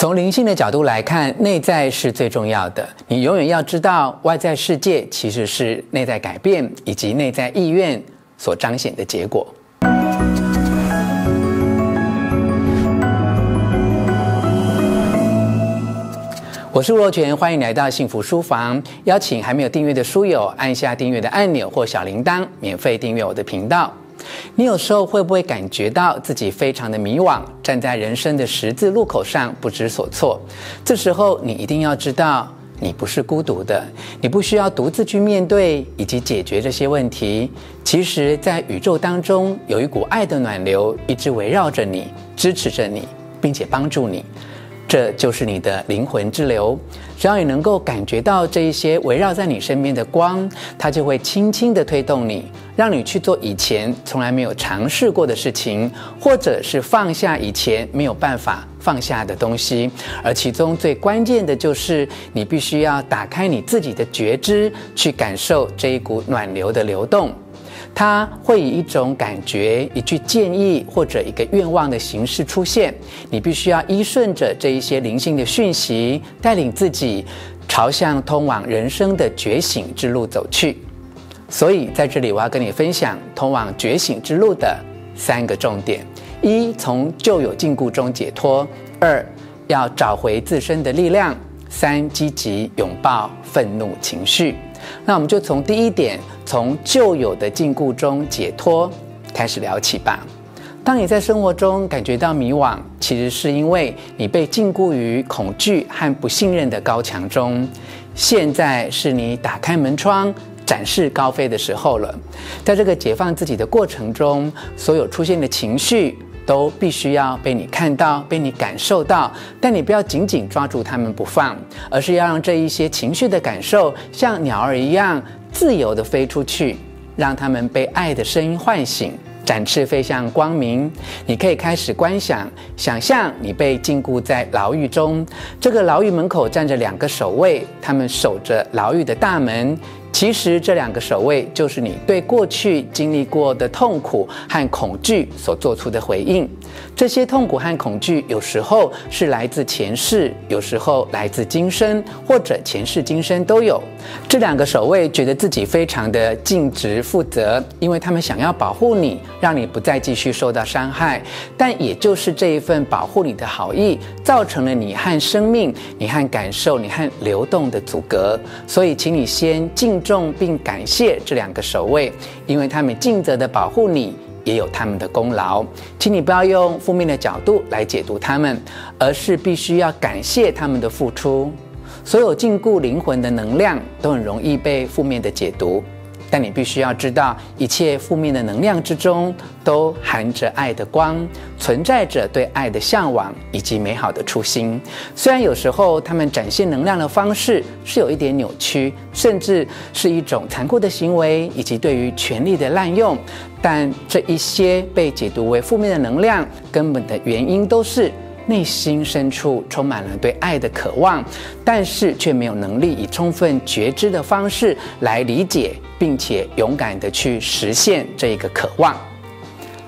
从灵性的角度来看，内在是最重要的。你永远要知道，外在世界其实是内在改变以及内在意愿所彰显的结果。我是吴若权，欢迎来到幸福书房。邀请还没有订阅的书友按下订阅的按钮或小铃铛，免费订阅我的频道。你有时候会不会感觉到自己非常的迷惘，站在人生的十字路口上不知所措？这时候你一定要知道，你不是孤独的，你不需要独自去面对以及解决这些问题。其实，在宇宙当中有一股爱的暖流一直围绕着你，支持着你，并且帮助你。这就是你的灵魂之流。只要你能够感觉到这一些围绕在你身边的光，它就会轻轻地推动你，让你去做以前从来没有尝试过的事情，或者是放下以前没有办法放下的东西。而其中最关键的就是，你必须要打开你自己的觉知，去感受这一股暖流的流动。它会以一种感觉、一句建议或者一个愿望的形式出现。你必须要依顺着这一些灵性的讯息，带领自己朝向通往人生的觉醒之路走去。所以，在这里我要跟你分享通往觉醒之路的三个重点：一、从旧有禁锢中解脱；二、要找回自身的力量；三、积极拥抱愤怒情绪。那我们就从第一点，从旧有的禁锢中解脱开始聊起吧。当你在生活中感觉到迷惘，其实是因为你被禁锢于恐惧和不信任的高墙中。现在是你打开门窗，展翅高飞的时候了。在这个解放自己的过程中，所有出现的情绪，都必须要被你看到，被你感受到，但你不要紧紧抓住它们不放，而是要让这一些情绪的感受像鸟儿一样自由地飞出去，让它们被爱的声音唤醒，展翅飞向光明。你可以开始观想，想象你被禁锢在牢狱中，这个牢狱门口站着两个守卫，他们守着牢狱的大门。其实这两个守卫就是你对过去经历过的痛苦和恐惧所做出的回应。这些痛苦和恐惧有时候是来自前世，有时候来自今生，或者前世今生都有。这两个守卫觉得自己非常的尽职负责，因为他们想要保护你，让你不再继续受到伤害。但也就是这一份保护你的好意，造成了你和生命、你和感受、你和流动的阻隔。所以，请你先静重并感谢这两个守卫，因为他们尽责的保护你。也有他们的功劳，请你不要用负面的角度来解读他们，而是必须要感谢他们的付出。所有禁锢灵魂的能量都很容易被负面的解读。但你必须要知道，一切负面的能量之中都含着爱的光，存在着对爱的向往以及美好的初心。虽然有时候他们展现能量的方式是有一点扭曲，甚至是一种残酷的行为，以及对于权力的滥用，但这一些被解读为负面的能量，根本的原因都是。内心深处充满了对爱的渴望，但是却没有能力以充分觉知的方式来理解，并且勇敢地去实现这一个渴望。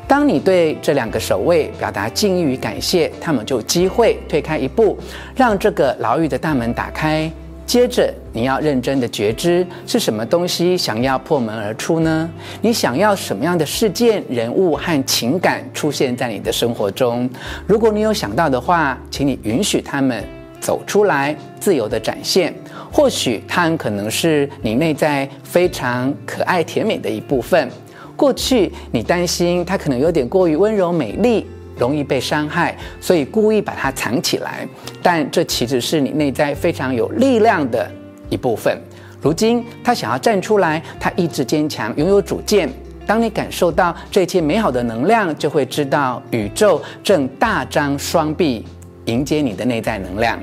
当你对这两个守卫表达敬意与感谢，他们就有机会退开一步，让这个牢狱的大门打开。接着，你要认真的觉知是什么东西想要破门而出呢？你想要什么样的事件、人物和情感出现在你的生活中？如果你有想到的话，请你允许他们走出来，自由的展现。或许它很可能是你内在非常可爱、甜美的一部分。过去你担心它可能有点过于温柔、美丽。容易被伤害，所以故意把它藏起来。但这其实是你内在非常有力量的一部分。如今，他想要站出来，他意志坚强，拥有主见。当你感受到这一切美好的能量，就会知道宇宙正大张双臂迎接你的内在能量。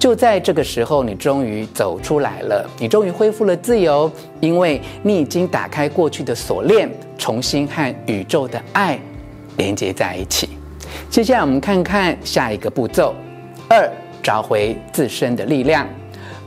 就在这个时候，你终于走出来了，你终于恢复了自由，因为你已经打开过去的锁链，重新和宇宙的爱连接在一起。接下来我们看看下一个步骤：二，找回自身的力量。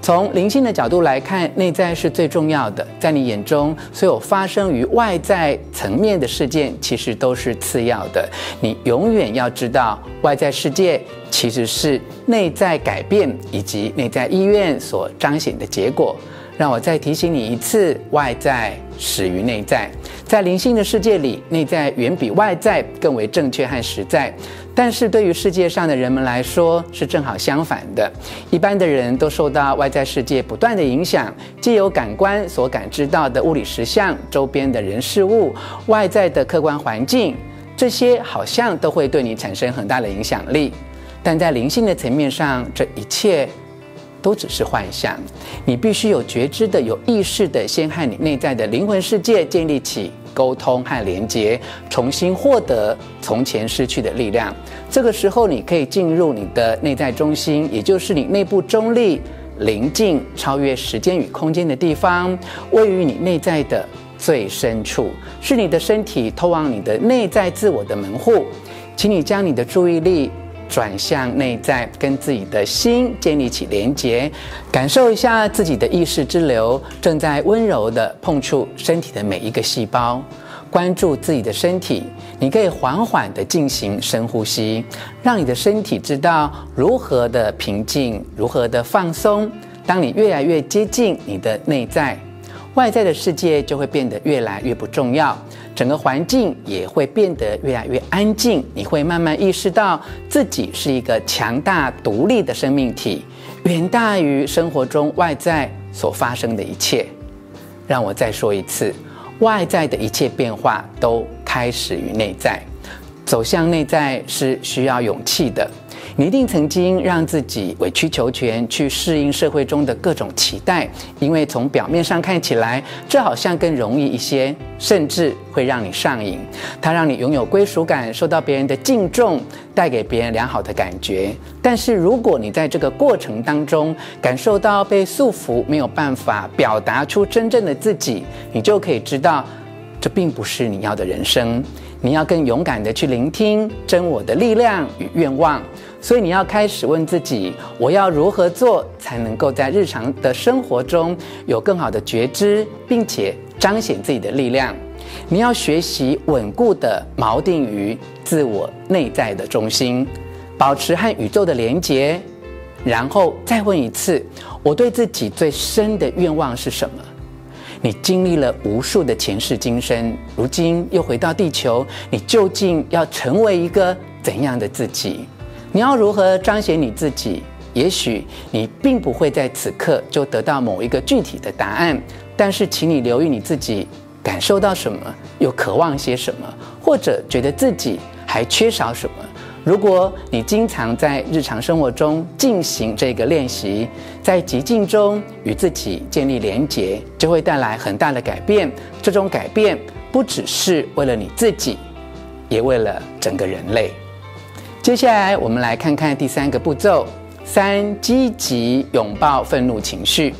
从灵性的角度来看，内在是最重要的。在你眼中，所有发生于外在层面的事件，其实都是次要的。你永远要知道，外在世界其实是内在改变以及内在意愿所彰显的结果。让我再提醒你一次：外在始于内在。在灵性的世界里，内在远比外在更为正确和实在。但是对于世界上的人们来说，是正好相反的。一般的人都受到外在世界不断的影响，既有感官所感知到的物理实相、周边的人事物、外在的客观环境，这些好像都会对你产生很大的影响力。但在灵性的层面上，这一切都只是幻象。你必须有觉知的、有意识的，先和你内在的灵魂世界建立起沟通和连接，重新获得从前失去的力量。这个时候，你可以进入你的内在中心，也就是你内部中立、宁静、超越时间与空间的地方，位于你内在的最深处，是你的身体通往你的内在自我的门户。请你将你的注意力转向内在，跟自己的心建立起连接，感受一下自己的意识之流正在温柔地碰触身体的每一个细胞。关注自己的身体，你可以缓缓地进行深呼吸，让你的身体知道如何的平静，如何的放松。当你越来越接近你的内在，外在的世界就会变得越来越不重要。整个环境也会变得越来越安静，你会慢慢意识到自己是一个强大独立的生命体，远大于生活中外在所发生的一切。让我再说一次，外在的一切变化都开始于内在，走向内在是需要勇气的。你一定曾经让自己委曲求全，去适应社会中的各种期待，因为从表面上看起来，这好像更容易一些，甚至会让你上瘾。它让你拥有归属感，受到别人的敬重，带给别人良好的感觉。但是，如果你在这个过程当中感受到被束缚，没有办法表达出真正的自己，你就可以知道，这并不是你要的人生。你要更勇敢地去聆听真我的力量与愿望。所以你要开始问自己：我要如何做才能够在日常的生活中有更好的觉知，并且彰显自己的力量？你要学习稳固的锚定于自我内在的中心，保持和宇宙的连结，然后再问一次：我对自己最深的愿望是什么？你经历了无数的前世今生，如今又回到地球，你究竟要成为一个怎样的自己？你要如何彰显你自己？也许你并不会在此刻就得到某一个具体的答案，但是请你留意你自己感受到什么，又渴望些什么，或者觉得自己还缺少什么。如果你经常在日常生活中进行这个练习，在寂静中与自己建立连结，就会带来很大的改变。这种改变不只是为了你自己，也为了整个人类。接下来，我们来看看第三个步骤：三、积极拥抱愤怒情绪。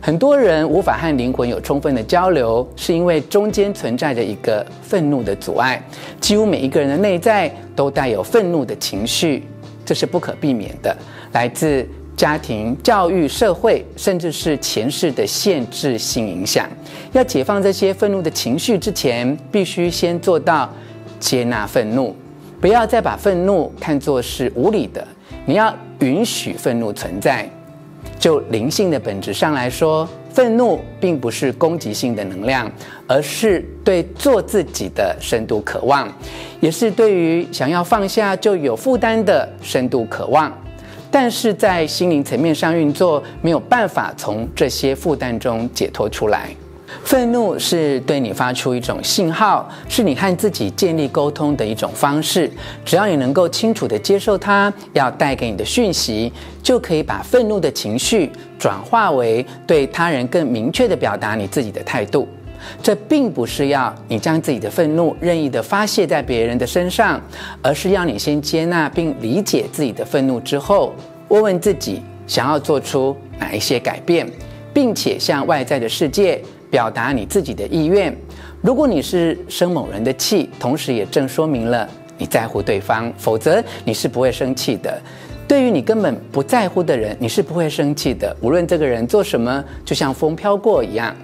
很多人无法和灵魂有充分的交流，是因为中间存在着一个愤怒的阻碍。几乎每一个人的内在都带有愤怒的情绪，这是不可避免的，来自家庭、教育、社会，甚至是前世的限制性影响。要解放这些愤怒的情绪之前，必须先做到接纳愤怒。不要再把愤怒看作是无理的，你要允许愤怒存在。就灵性的本质上来说，愤怒并不是攻击性的能量，而是对做自己的深度渴望，也是对于想要放下就有负担的深度渴望。但是在心灵层面上运作，没有办法从这些负担中解脱出来。愤怒是对你发出一种信号，是你和自己建立沟通的一种方式。只要你能够清楚地接受它要带给你的讯息，就可以把愤怒的情绪转化为对他人更明确地表达你自己的态度。这并不是要你将自己的愤怒任意地发泄在别人的身上，而是要你先接纳并理解自己的愤怒之后，问问自己想要做出哪一些改变，并且向外在的世界。表达你自己的意愿。如果你是生某人的气，同时也正说明了你在乎对方，否则你是不会生气的。对于你根本不在乎的人，你是不会生气的。无论这个人做什么，就像风飘过一样。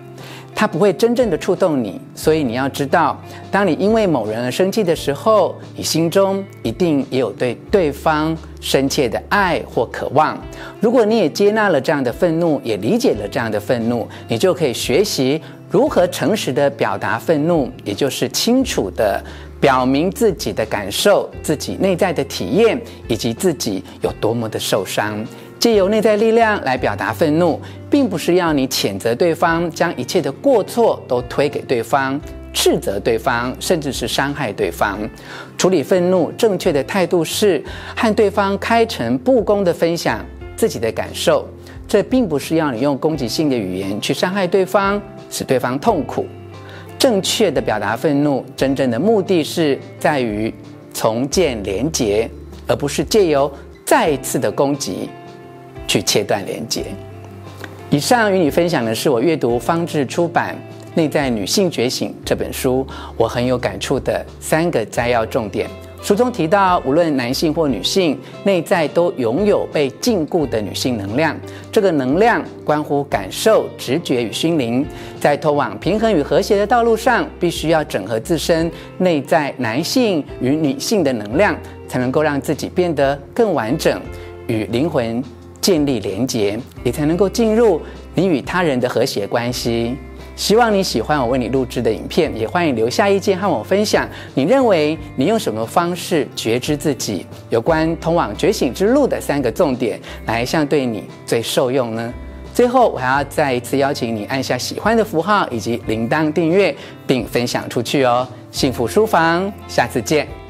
他不会真正的触动你，所以你要知道，当你因为某人而生气的时候，你心中一定也有对对方深切的爱或渴望。如果你也接纳了这样的愤怒，也理解了这样的愤怒，你就可以学习如何诚实的表达愤怒，也就是清楚的表明自己的感受、自己内在的体验，以及自己有多么的受伤。借由内在力量来表达愤怒，并不是要你谴责对方，将一切的过错都推给对方，斥责对方，甚至是伤害对方。处理愤怒正确的态度是和对方开诚布公地分享自己的感受。这并不是要你用攻击性的语言去伤害对方，使对方痛苦。正确的表达愤怒，真正的目的是在于重建连结，而不是借由再次的攻击。去切断连接。以上与你分享的是我阅读方智出版《内在女性觉醒》这本书，我很有感触的三个摘要重点。书中提到，无论男性或女性，内在都拥有被禁锢的女性能量。这个能量关乎感受、直觉与心灵，在通往平衡与和谐的道路上，必须要整合自身内在男性与女性的能量，才能够让自己变得更完整，与灵魂。建立连结，你才能够进入你与他人的和谐关系。希望你喜欢我为你录制的影片，也欢迎留下意见和我分享。你认为你用什么方式觉知自己？有关通往觉醒之路的三个重点，哪一项对你最受用呢？最后，我还要再一次邀请你按下喜欢的符号以及铃铛订阅，并分享出去哦。幸福书房，下次见。